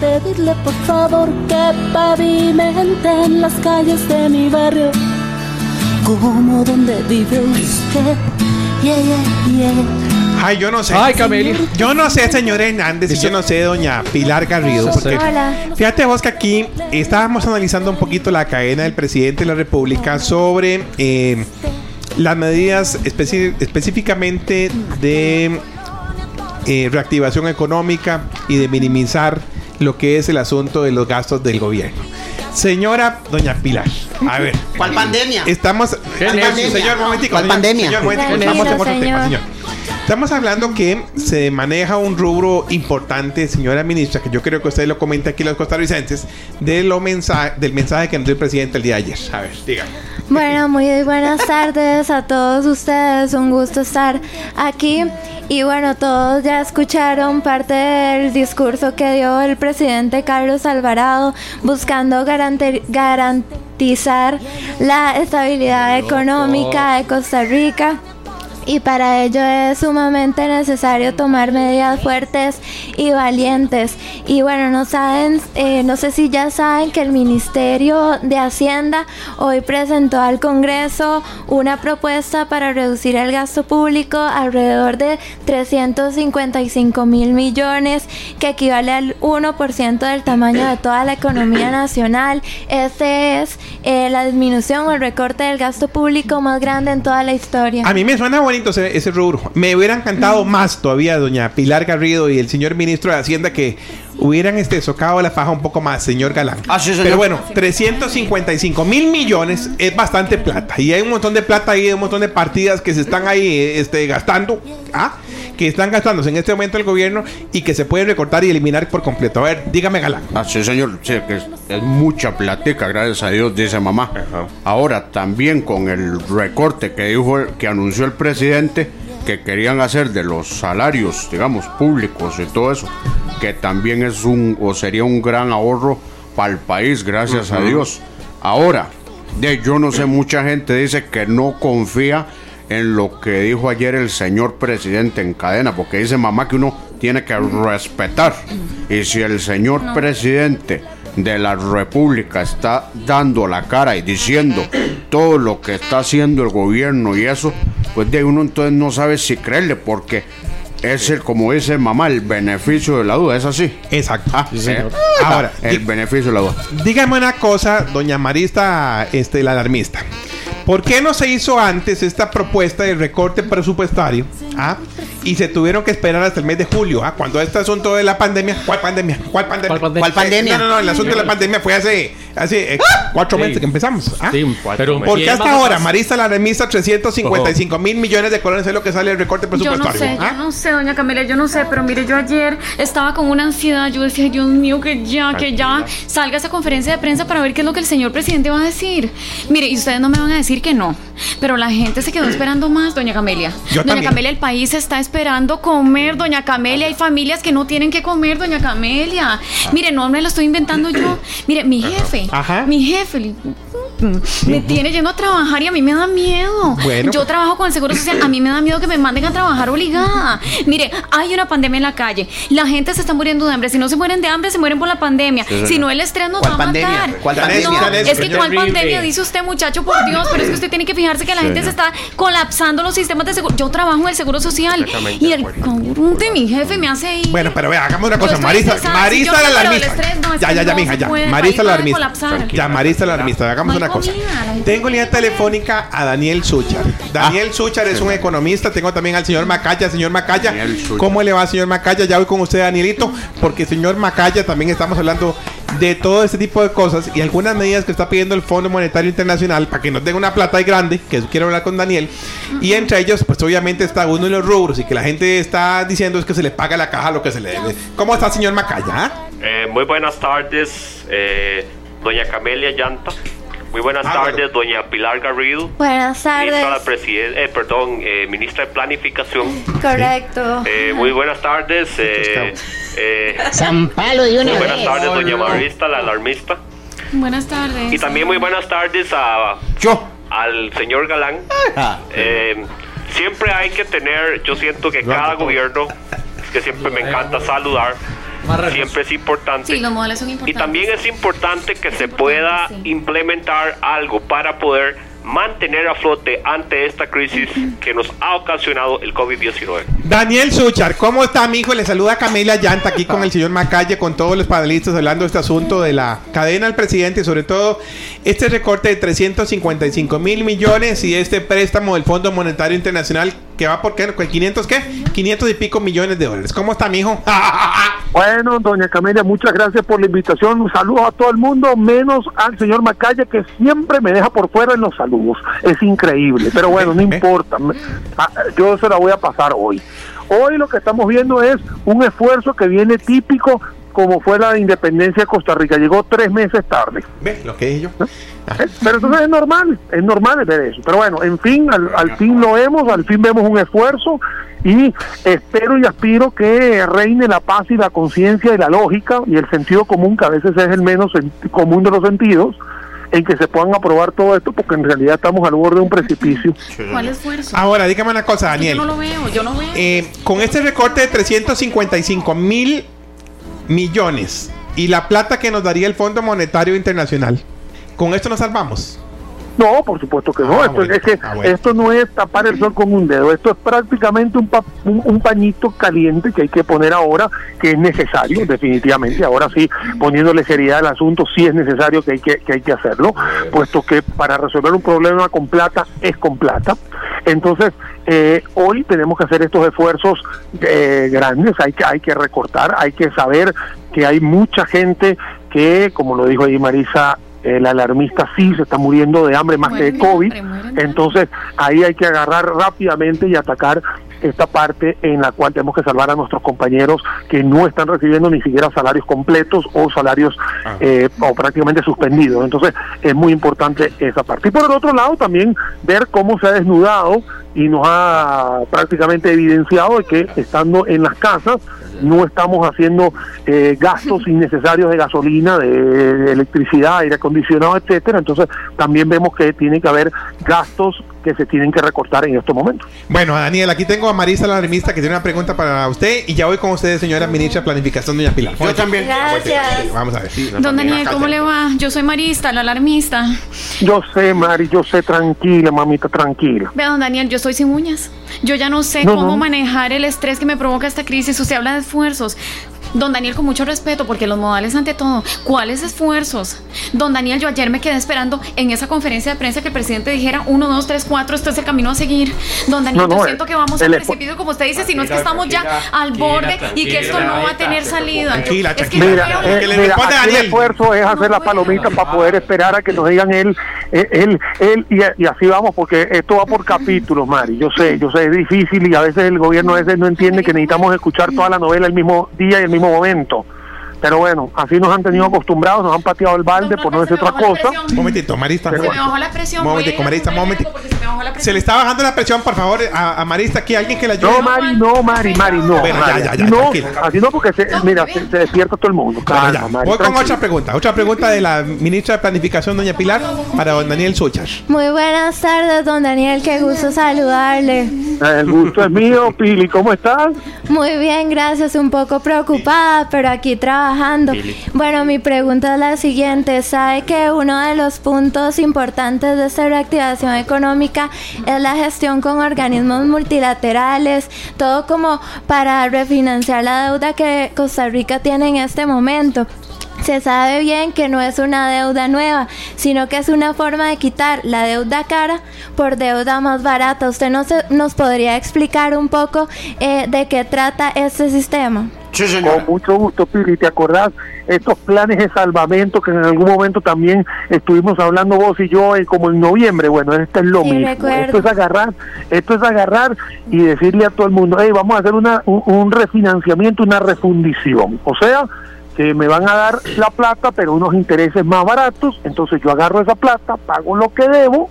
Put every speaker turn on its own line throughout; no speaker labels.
pedirle por favor que pavimenten las calles de mi barrio como donde vive usted. Yeah, yeah, yeah.
Ay, yo no sé.
Ay, Camelia.
Yo no sé, señor Hernández, y yo no sé, doña Pilar Garrido. Porque
Hola.
fíjate vos que aquí estábamos analizando un poquito la cadena del presidente de la República sobre eh, las medidas específicamente de eh, reactivación económica y de minimizar lo que es el asunto de los gastos del gobierno. Señora doña Pilar, a ver.
¿Cuál pandemia?
Estamos.
¿Qué
Señor,
necio?
señor, momentico.
¿Cuál
señor,
pandemia?
Señor, momentico, estamos en otro tema, señor. Estamos hablando que se maneja un rubro importante, señora ministra, que yo creo que usted lo comenta aquí los costarricenses, de lo mensaje, del mensaje que nos dio el presidente el día de ayer. A ver, diga.
Bueno, muy buenas tardes a todos ustedes. Un gusto estar aquí. Y bueno, todos ya escucharon parte del discurso que dio el presidente Carlos Alvarado buscando garantizar la estabilidad económica de Costa Rica. Y para ello es sumamente necesario tomar medidas fuertes y valientes. Y bueno, no saben, eh, no sé si ya saben que el Ministerio de Hacienda hoy presentó al Congreso una propuesta para reducir el gasto público alrededor de 355 mil millones, que equivale al 1% del tamaño de toda la economía nacional. Este es eh, la disminución o el recorte del gasto público más grande en toda la historia.
A mí me suena bonito ese, ese rubro. Me hubieran encantado más todavía, doña Pilar Garrido y el señor ministro de Hacienda, que hubieran este, socado la faja un poco más, señor Galán.
Ah, sí, señor.
Pero bueno, 355 mil millones es bastante plata. Y hay un montón de plata ahí, un montón de partidas que se están ahí este, gastando. ¿ah? Que están gastándose en este momento el gobierno y que se pueden recortar y eliminar por completo. A ver, dígame, Galán.
Ah, sí, señor, sí, que es, es mucha platica, gracias a Dios, dice mamá. Ahora, también con el recorte que dijo, que anunció el presidente, que querían hacer de los salarios, digamos, públicos y todo eso, que también es un, o sería un gran ahorro para el país, gracias a Dios. Ahora, de, yo no sé, mucha gente dice que no confía en lo que dijo ayer el señor presidente en cadena, porque dice mamá que uno tiene que respetar. Y si el señor presidente de la República está dando la cara y diciendo todo lo que está haciendo el gobierno y eso, pues de uno entonces no sabe si creerle, porque es el, como dice mamá, el beneficio de la duda, es así.
Exacto.
Ah,
señor.
eh,
Ahora,
el beneficio de la duda.
Dígame una cosa, doña Marista, este, la alarmista. ¿Por qué no se hizo antes esta propuesta de recorte presupuestario? ¿ah? Y se tuvieron que esperar hasta el mes de julio, ¿ah? cuando este asunto de la pandemia. ¿Cuál pandemia? ¿Cuál pandemia?
¿Cuál pandemia?
¿Cuál pandemia?
No, no, no, el asunto de la pandemia fue hace, hace eh, cuatro
Sí.
meses que empezamos. ¿ah?
Sí, pero
¿Por qué
¿quién
hasta ahora,
atrás?
Marista, la alarmista, 355 mil millones de colones es lo que sale el recorte
Yo no
presupuestario?
sé,
¿ah?
yo no sé, doña Camila, yo no sé, pero mire, yo ayer estaba con una ansiedad, yo decía, Dios mío, que ya, que ya salga esa conferencia de prensa para ver qué es lo que el señor presidente va a decir. Mire, y ustedes no me van a decir que no, pero la gente se quedó esperando más, doña Camelia.
Yo
doña
también.
Camelia, el país está esperando comer, doña Camelia, hay familias que no tienen que comer, doña Camelia. Mire, no me lo estoy inventando yo. Mire, mi jefe,
Ajá.
mi jefe, li- me tiene yendo a trabajar y a mí me da miedo.
Bueno.
Yo trabajo con el Seguro Social, a mí me da miedo que me manden a trabajar obligada. Mire, hay una pandemia en la calle, la gente se está muriendo de hambre, si no se mueren de hambre, se mueren por la pandemia, si no el estrés nos
¿Cuál
va a
pandemia?
matar.
¿Cuál
no,
pandemia?
es que cuál pandemia, dice usted muchacho, por Dios, pero es que usted tiene que fijarse que la gente se está colapsando los sistemas de seguro. Yo trabajo en el Seguro Social y el cabrón de mi jefe me hace ir.
Bueno, pero vea, hagamos una cosa.
Si
Marista
yo
la alarmista.
estrés, no, es
ya, ya, ya,
no
mija, ya.
país
la alarmista.
Colapsar.
Ya, Marista la alarmista. Hagamos una cosa. Tengo línea telefónica a Daniel Suchar. Daniel
Ah.
Suchar es un economista. Tengo también al señor Macaya. Señor Macaya,
Daniel.
¿cómo le va, señor Macaya? Ya voy con usted, Danielito. Porque, señor Macaya, también estamos hablando de todo este tipo de cosas y algunas medidas que está pidiendo el Fondo Monetario Internacional para que nos den una plata ahí grande, que quiero hablar con Daniel. Y entre ellos, pues obviamente está uno de los rubros y que la gente está diciendo es que se le paga la caja lo que se le debe. ¿Cómo está, señor Macaya?
Eh, muy buenas tardes, eh, doña Camelia Llanta. Muy buenas
Ah,
tardes, doña Pilar Garrido.
Buenas
Ministra, de
tardes.
presiden- eh, perdón, eh, ministra de Planificación.
Correcto.
Eh, muy buenas tardes. eh, eh,
San Palo de una
muy buenas
vez.
tardes, doña Marista, la alarmista.
Buenas tardes.
Y también muy buenas tardes a,
Yo.
al señor Galán.
Ah,
Eh, siempre hay que tener, yo siento que cada gobierno, que siempre me encanta saludar, siempre es importante.
Sí, los modales son
Y
importantes.
también es importante que se
importante,
pueda
sí.
implementar algo para poder mantener a flote ante esta crisis que nos ha ocasionado el COVID-19.
Daniel Suchar, ¿cómo está, mi hijo? Le saluda Camila Llanta aquí con el señor Macalle, con todos los panelistas hablando de este asunto de la cadena del presidente y sobre todo este recorte de 355 mil millones y este préstamo del Fondo Monetario Internacional que va por qué, ¿Con 500 qué? 500 y pico millones de dólares. ¿Cómo está, mi hijo?
Bueno, doña Camelia, muchas gracias por la invitación. Un saludo a todo el mundo, menos al señor Macaya, que siempre me deja por fuera en los saludos. Es increíble, pero bueno, no importa. Ah, Yo se la voy a pasar hoy. Hoy lo que estamos viendo es un esfuerzo que viene típico como fue la independencia de Costa Rica. Llegó tres meses tarde.
¿Ve lo que dije yo?
Eh, Pero entonces es normal, es normal ver eso. Pero bueno, en fin, al, al fin lo vemos, al fin vemos un esfuerzo y espero y aspiro que reine la paz y la conciencia y la lógica y el sentido común, que a veces es el menos común de los sentidos, en que se puedan aprobar todo esto, porque en realidad estamos al borde de un precipicio.
¿Cuál esfuerzo?
Ahora, dígame una cosa, Daniel.
Yo no lo veo, yo no veo.
Eh, con este recorte de 355 mil millones y la plata que nos daría el Fondo Monetario Internacional, ¿con esto nos salvamos?
No, por supuesto que no.
Ah,
esto,
bueno.
es que
Ah, bueno.
esto no es tapar el sol con un dedo. Esto es prácticamente un, pa- un, un pañito caliente que hay que poner ahora, que es necesario, definitivamente. Ahora sí, poniéndole seriedad al asunto, sí es necesario que hay que, que hay que hacerlo, puesto que para resolver un problema con plata es con plata. Entonces, eh, hoy tenemos que hacer estos esfuerzos eh, grandes, hay que, hay que recortar, hay que saber que hay mucha gente que, como lo dijo ahí Marisa, el alarmista sí se está muriendo de hambre más que de COVID. Entonces, ahí hay que agarrar rápidamente y atacar esta parte en la cual tenemos que salvar a nuestros compañeros que no están recibiendo ni siquiera salarios completos o salarios eh, o prácticamente suspendidos. Entonces, es muy importante esa parte. Y por el otro lado, también ver cómo se ha desnudado y nos ha prácticamente evidenciado de que estando en las casas no estamos haciendo eh, gastos innecesarios de gasolina, de, de electricidad, aire acondicionado, etcétera. Entonces, también vemos que tiene que haber gastos que se tienen que recortar en estos momentos.
Bueno, Daniel, aquí tengo a Marisa, la alarmista, que tiene una pregunta para usted y ya voy con usted, señora ministra de Planificación, doña Pilar.
Yo también.
Gracias.
Sí, vamos a ver.
Don Daniel, ¿cómo le va? Yo soy Marista, la alarmista.
Yo sé, Mari, yo sé, tranquila, mamita, tranquila.
Vea, don Daniel, yo estoy sin uñas. Yo ya no sé
No,
cómo
no.
manejar el estrés que me provoca esta crisis. Usted habla de esfuerzos. Don Daniel, con mucho respeto, porque los modales ante todo. ¿Cuáles esfuerzos? Don Daniel, yo ayer me quedé esperando en esa conferencia de prensa que el presidente dijera 1, 2, 3, 4, este es el camino a seguir. Don Daniel,
No, no,
yo siento que vamos
el
al precipicio, como usted dice, si no es que estamos ya al borde y que esto no va a tener salida.
Tranquila,
es que
tranquila.
Mira, eh, mira, aquí el esfuerzo es hacer
No
la palomita para poder esperar a que nos digan él, eh, él, él, y, y así vamos, porque esto va por capítulos, Mari. Yo sé, yo sé, es difícil y a veces el gobierno a veces no entiende que necesitamos escuchar toda la novela el mismo día y el mismo momento. Pero bueno, así nos han tenido acostumbrados, nos han pateado el balde, por no decir otra cosa.
Un momentito, Marista.
Se me bajó la presión.
Marista, momentito. le está bajando la presión, por favor, a, a Marista aquí, alguien que la ayude.
No, Mari, no, Mari, Mari, no.
Bueno, ya, ya, ya,
no, así no, porque se, mira, se, se despierta todo el mundo.
Bueno,
Calma,
ya.
Mari,
Voy con otra pregunta. Otra pregunta de la ministra de Planificación, doña Pilar, para don Daniel Suchar.
Muy buenas tardes, don Daniel, qué gusto saludarle.
El gusto es mío, Pili, ¿cómo estás?
Muy bien, gracias, un poco preocupada, pero aquí trabajando. Bueno, mi pregunta es la siguiente. ¿Sabe que uno de los puntos importantes de esta reactivación económica es la gestión con organismos multilaterales? Todo como para refinanciar la deuda que Costa Rica tiene en este momento. Se sabe bien que no es una deuda nueva, sino que es una forma de quitar la deuda cara por deuda más barata. ¿Usted nos, nos podría explicar un poco eh, de qué trata este sistema?
Sí,
Con
señora.
mucho gusto, Pili. ¿Te acordás estos planes de salvamento que en algún momento también estuvimos hablando vos y yo eh, como en noviembre? Bueno, esto es lo
Sí,
mismo.
recuerdo.
Esto es agarrar, esto es agarrar y decirle a todo el mundo, hey, vamos a hacer una, un, un refinanciamiento, una refundición. O sea, que me van a dar la plata, pero unos intereses más baratos. Entonces yo agarro esa plata, pago lo que debo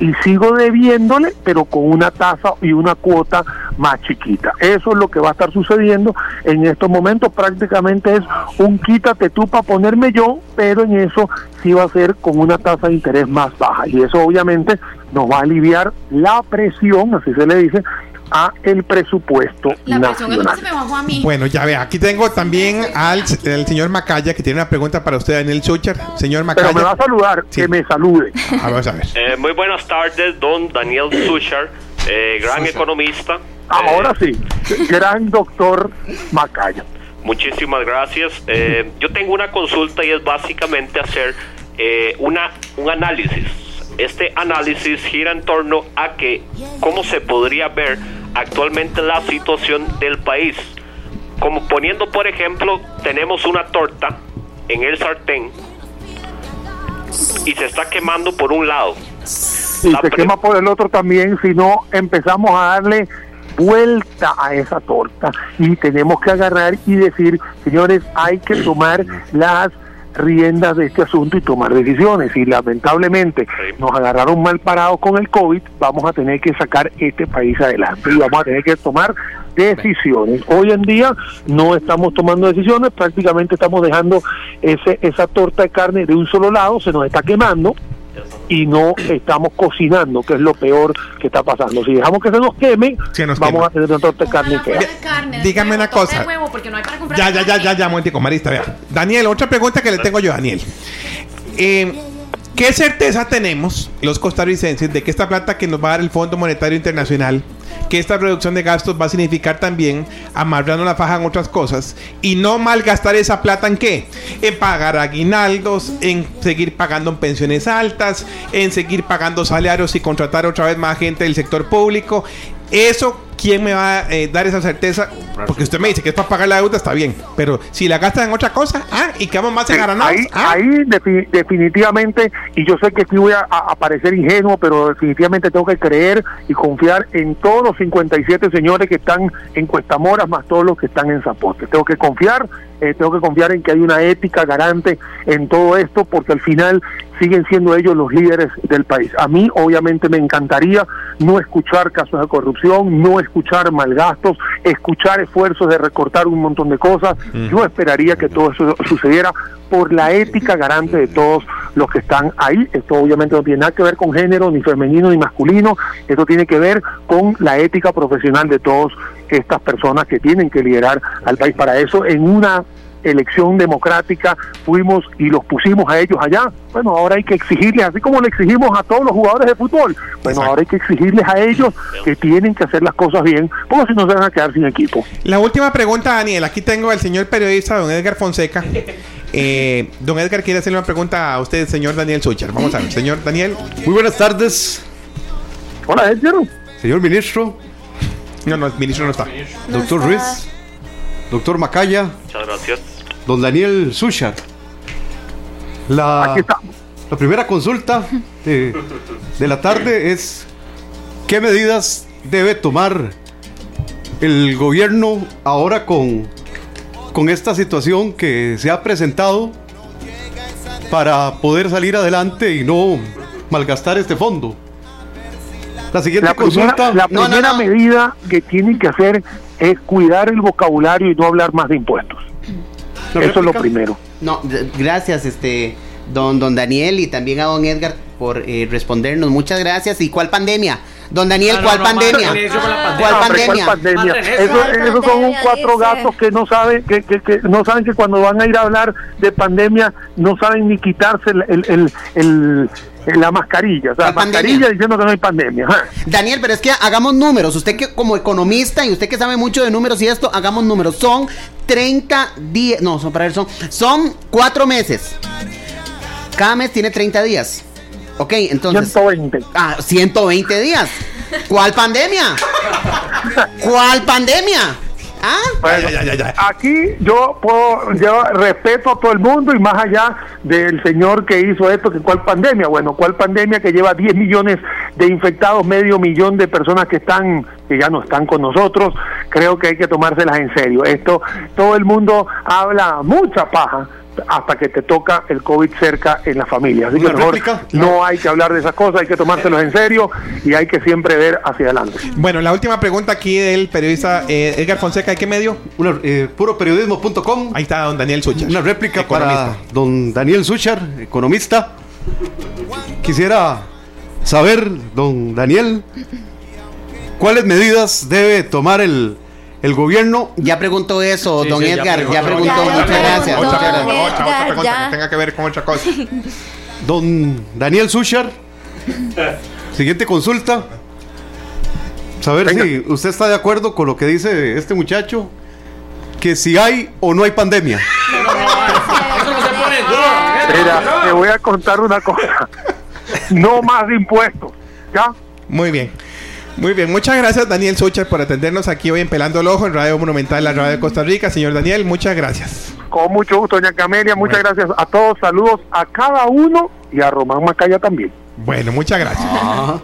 y sigo debiéndole, pero con una tasa y una cuota más chiquita. Eso es lo que va a estar sucediendo en estos momentos. Prácticamente es un quítate tú para ponerme yo, pero en eso sí va a ser con una tasa de interés más baja. Y eso obviamente nos va a aliviar la presión, así se le dice, a el presupuesto
La presión
nacional.
se me bajó a mí.
Bueno, ya ve, aquí tengo también al el señor Macaya que tiene una pregunta para usted, Daniel Suchar. Señor
Pero me va
Macaya.
a saludar,
Sí.
que me salude.
Ah, vamos a ver.
Eh, muy buenas tardes, don Daniel Suchar, eh, gran economista.
Ahora
Eh,
sí, gran doctor Macaya.
Muchísimas gracias. Eh, yo tengo una consulta y es básicamente hacer eh, una, un análisis. Este análisis gira en torno a que cómo se podría ver actualmente la situación del país. Como poniendo, por ejemplo, tenemos una torta en el sartén y se está quemando por un lado.
Y
La
se quema por el otro también si no empezamos a darle vuelta a esa torta y tenemos que agarrar y decir, señores, hay que tomar las riendas de este asunto y tomar decisiones. Y lamentablemente
Sí.
nos agarraron mal parados con el COVID, vamos a tener que sacar este país adelante y vamos a tener que tomar decisiones. Hoy en día no estamos tomando decisiones, prácticamente estamos dejando ese, esa torta de carne de un solo lado, se nos está quemando y no estamos cocinando, que es lo peor que está pasando. Si dejamos que se nos queme,
Se nos
vamos
quema.
a tener una torta de carne fea.
carne,
Dígame una cosa.
de huevo, porque no hay para comprar
Ya, ya, ya, ya, ya, momentico, Marista, vea. Daniel, otra pregunta que le tengo yo Daniel. Eh, ¿Qué certeza tenemos los costarricenses de que esta plata que nos va a dar el Fondo Monetario Internacional, que esta reducción de gastos va a significar también amarrando la faja en otras cosas y no malgastar esa plata en qué? En pagar aguinaldos, en seguir pagando en pensiones altas, en seguir pagando salarios y contratar otra vez más gente del sector público. Eso, ¿quién me va a eh, dar esa certeza? Porque usted me dice que es para pagar la deuda, está bien. Pero si la gastan en otra cosa, ah, y quedamos más engaranados.
Ahí,
ah.
ahí defi- definitivamente, y yo sé que aquí voy a, a- a parecer ingenuo, pero definitivamente tengo que creer y confiar en todos los 57 señores que están en Cuestamoras, más todos los que están en Zapote. Tengo que confiar, eh, tengo que confiar en que hay una ética garante en todo esto, porque al final siguen siendo ellos los líderes del país. A mí, obviamente, me encantaría no escuchar casos de corrupción, no escuchar malgastos, escuchar esfuerzos de recortar un montón de cosas. Yo esperaría que todo eso sucediera por la ética garante de todos los que están ahí. Esto obviamente no tiene nada que ver con género, ni femenino, ni masculino. Esto tiene que ver con la ética profesional de todas estas personas que tienen que liderar al país. Para eso, en una elección democrática fuimos y los pusimos a ellos allá. Bueno, ahora hay que exigirles, así como le exigimos a todos los jugadores de fútbol, bueno,
Exacto.
ahora hay que exigirles a ellos que tienen que hacer las cosas bien, porque si no se van a quedar sin equipo.
La última pregunta, Daniel. Aquí tengo al señor periodista, don Edgar Fonseca. Eh, don Edgar quiere hacerle una pregunta a usted, señor Daniel Suchar. Vamos a ver, señor Daniel.
Muy buenas tardes,
Hola, Edgar.
señor ministro,
No, no, el ministro no está.
No
doctor
está.
Ruiz, doctor Macaya,
Muchas gracias.
don Daniel Suchar. La,
Aquí estamos.
la primera consulta de, de la tarde es ¿qué medidas debe tomar el gobierno ahora con, con esta situación que se ha presentado para poder salir adelante y no malgastar este fondo? La siguiente
La primera,
consulta.
la
No, no,
primera
no.
medida que tienen que hacer es cuidar el vocabulario y no hablar más de impuestos.
¿La
Eso es lo primero.
No, gracias, este, don, don Daniel y también a don Edgar por eh, respondernos. Muchas gracias. ¿Y cuál pandemia? Don Daniel,
No, no,
¿cuál
no,
pandemia? ¿Cuál
Ah, hombre, ¿cuál
pandemia?
Eso,
¿cuál
esos son un cuatro
dice?
gatos que no saben que, que, que no saben que cuando van a ir a hablar de pandemia no saben ni quitarse el, el, el- el- la mascarilla, o sea,
¿Cuál
mascarilla
pandemia?
diciendo que no hay pandemia. ajá.
Daniel, pero es que hagamos números. Usted que como economista y usted que sabe mucho de números y esto, hagamos números. Son 30 días. No, son para ver, son, son 4 meses. Cada mes tiene 30 días. Ok, entonces.
120.
Ah, 120 días. ¿Cuál pandemia? ¿Cuál pandemia? ¿Ah?
Bueno,
Ya, ya, ya, ya.
Aquí yo puedo, yo respeto a todo el mundo y más allá del señor que hizo esto, que cuál pandemia, bueno, cuál pandemia que lleva 10 millones de infectados, medio millón de personas que están, que ya no están con nosotros, creo que hay que tomárselas en serio. Esto, todo el mundo habla mucha paja hasta que te toca el COVID cerca en la familia. Así que
¿Una
mejor
réplica?
no hay que hablar de esas cosas, hay que tomárselos en serio y hay que siempre ver hacia adelante.
Bueno, la última pregunta aquí del periodista eh, Edgar Fonseca. ¿De qué medio?
Una, eh, puroperiodismo.com.
Ahí está don Daniel Suchar.
Una réplica
economista.
para don Daniel Suchar, economista. Quisiera saber, don Daniel, ¿Cuáles medidas debe tomar el, el gobierno?
Ya preguntó eso,
Sí,
don
sí,
Edgar. Ya,
preguntó.
preguntó.
Ya, ya
Muchas gracias.
Otra,
muchas
otra,
gracias.
otra, otra pregunta
ya.
que tenga que ver con otra cosa.
Don Daniel Suchar. Siguiente consulta. Saber
Venga.
si usted está de acuerdo con lo que dice este muchacho. Que si hay o no hay pandemia.
Mira, te voy a contar una cosa. No más impuestos. ¿Ya?
Muy bien. Muy bien, muchas gracias Daniel Suchar por atendernos aquí hoy en Pelando el Ojo en Radio Monumental, la radio de Costa Rica. Señor Daniel, muchas gracias.
Con mucho gusto, doña Camelia. Muchas gracias a todos. Saludos a cada uno y a Román Macaya también.
Bueno, muchas gracias.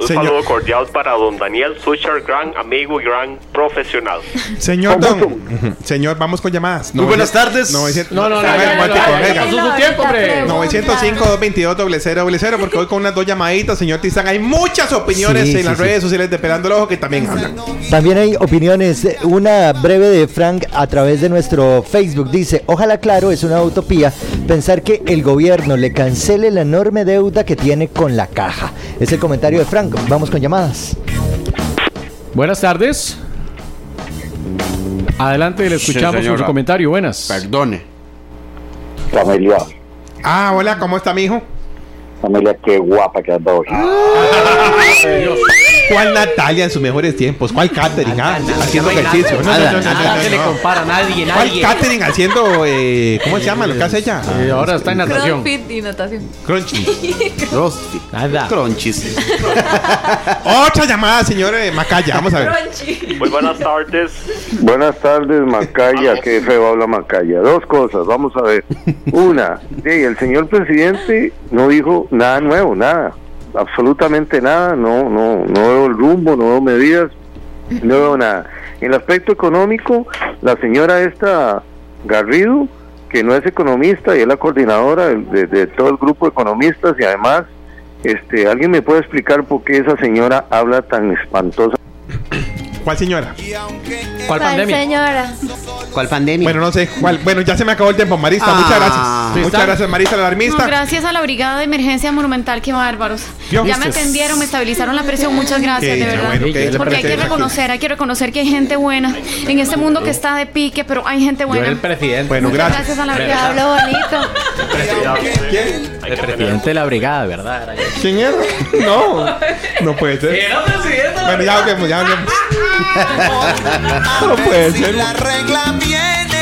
Un
Señor,
saludo cordial para don Daniel Suchar, gran amigo y gran profesional.
señor Don.
mucho.
Señor, vamos con llamadas.
Muy buenas tardes.
900,
No, no, no, pasó su tiempo, hombre.
905 222 0000 porque hoy con unas dos llamaditas, señor Tizán, hay muchas opiniones
Sí,
en
sí,
las
sí.
redes sociales de Pelando el Ojo que también hablan.
También hay opiniones. Una breve de Frank a través de nuestro Facebook. Dice, ojalá claro, es una utopía pensar que el gobierno le cancele la enorme deuda que tiene con la caja. Es el comentario de Frank. Vamos con llamadas.
Buenas tardes. Adelante, le
Sí,
escuchamos con su comentario. Buenas.
Perdone.
Familia,
Ah, hola, ¿cómo está mi hijo?
familia, qué guapa que anda hoy.
¿Cuál Natalia en sus mejores tiempos? ¿Cuál Catherine? Ah, haciendo ejercicio. No, no, no, no, no,
Nada se le compara a nadie,
¿Cuál
nadie.
Catherine haciendo, eh, ¿cómo se llama lo que hace ella?
Y ahora está en natación.
Crossfit y natación.
Crunchy.
Rosti.
Nada.
Cronchis.
Otra llamada, señor eh, Macaya. Vamos a ver.
Muy buenas tardes.
Buenas tardes, Macaya, qué feo habla Macaya. Dos cosas, vamos a ver. Una, sí, el señor presidente no dijo nada nuevo, nada, absolutamente nada, no, no, no veo el rumbo, no veo medidas, no veo nada. En el aspecto económico, la señora esta Garrido, que no es economista y es la coordinadora de, de- de todo el grupo de economistas y además, este, ¿alguien me puede explicar por qué esa señora habla tan espantosa?
¿Cuál señora?
¿Cuál
¿Cuál
pandemia?
señora?
¿Cuál pandemia?
Bueno, no sé. ¿Cuál? Bueno, ya se me acabó el tiempo, Marista.
Ah.
Muchas gracias.
Sí,
Muchas
está.
gracias, Marista, la
No,
alarmista.
gracias a la Brigada de Emergencia Monumental, qué bárbaros. Ya me atendieron, me estabilizaron la presión, muchas gracias,
Qué
de verdad.
bueno, qué
Porque hay que reconocer, hay que reconocer que hay gente buena en este mundo que está de pique, pero hay gente
Yo era el
buena.
presidente.
Bueno,
Muchas
gracias.
gracias a la Brigada.
hablo bonito.
El presidente de la brigada, ¿verdad? Era yo.
¿Quién era? No. No puede ser. Bueno, ya hablemos, ya hablemos. No puede ser.
La regla viene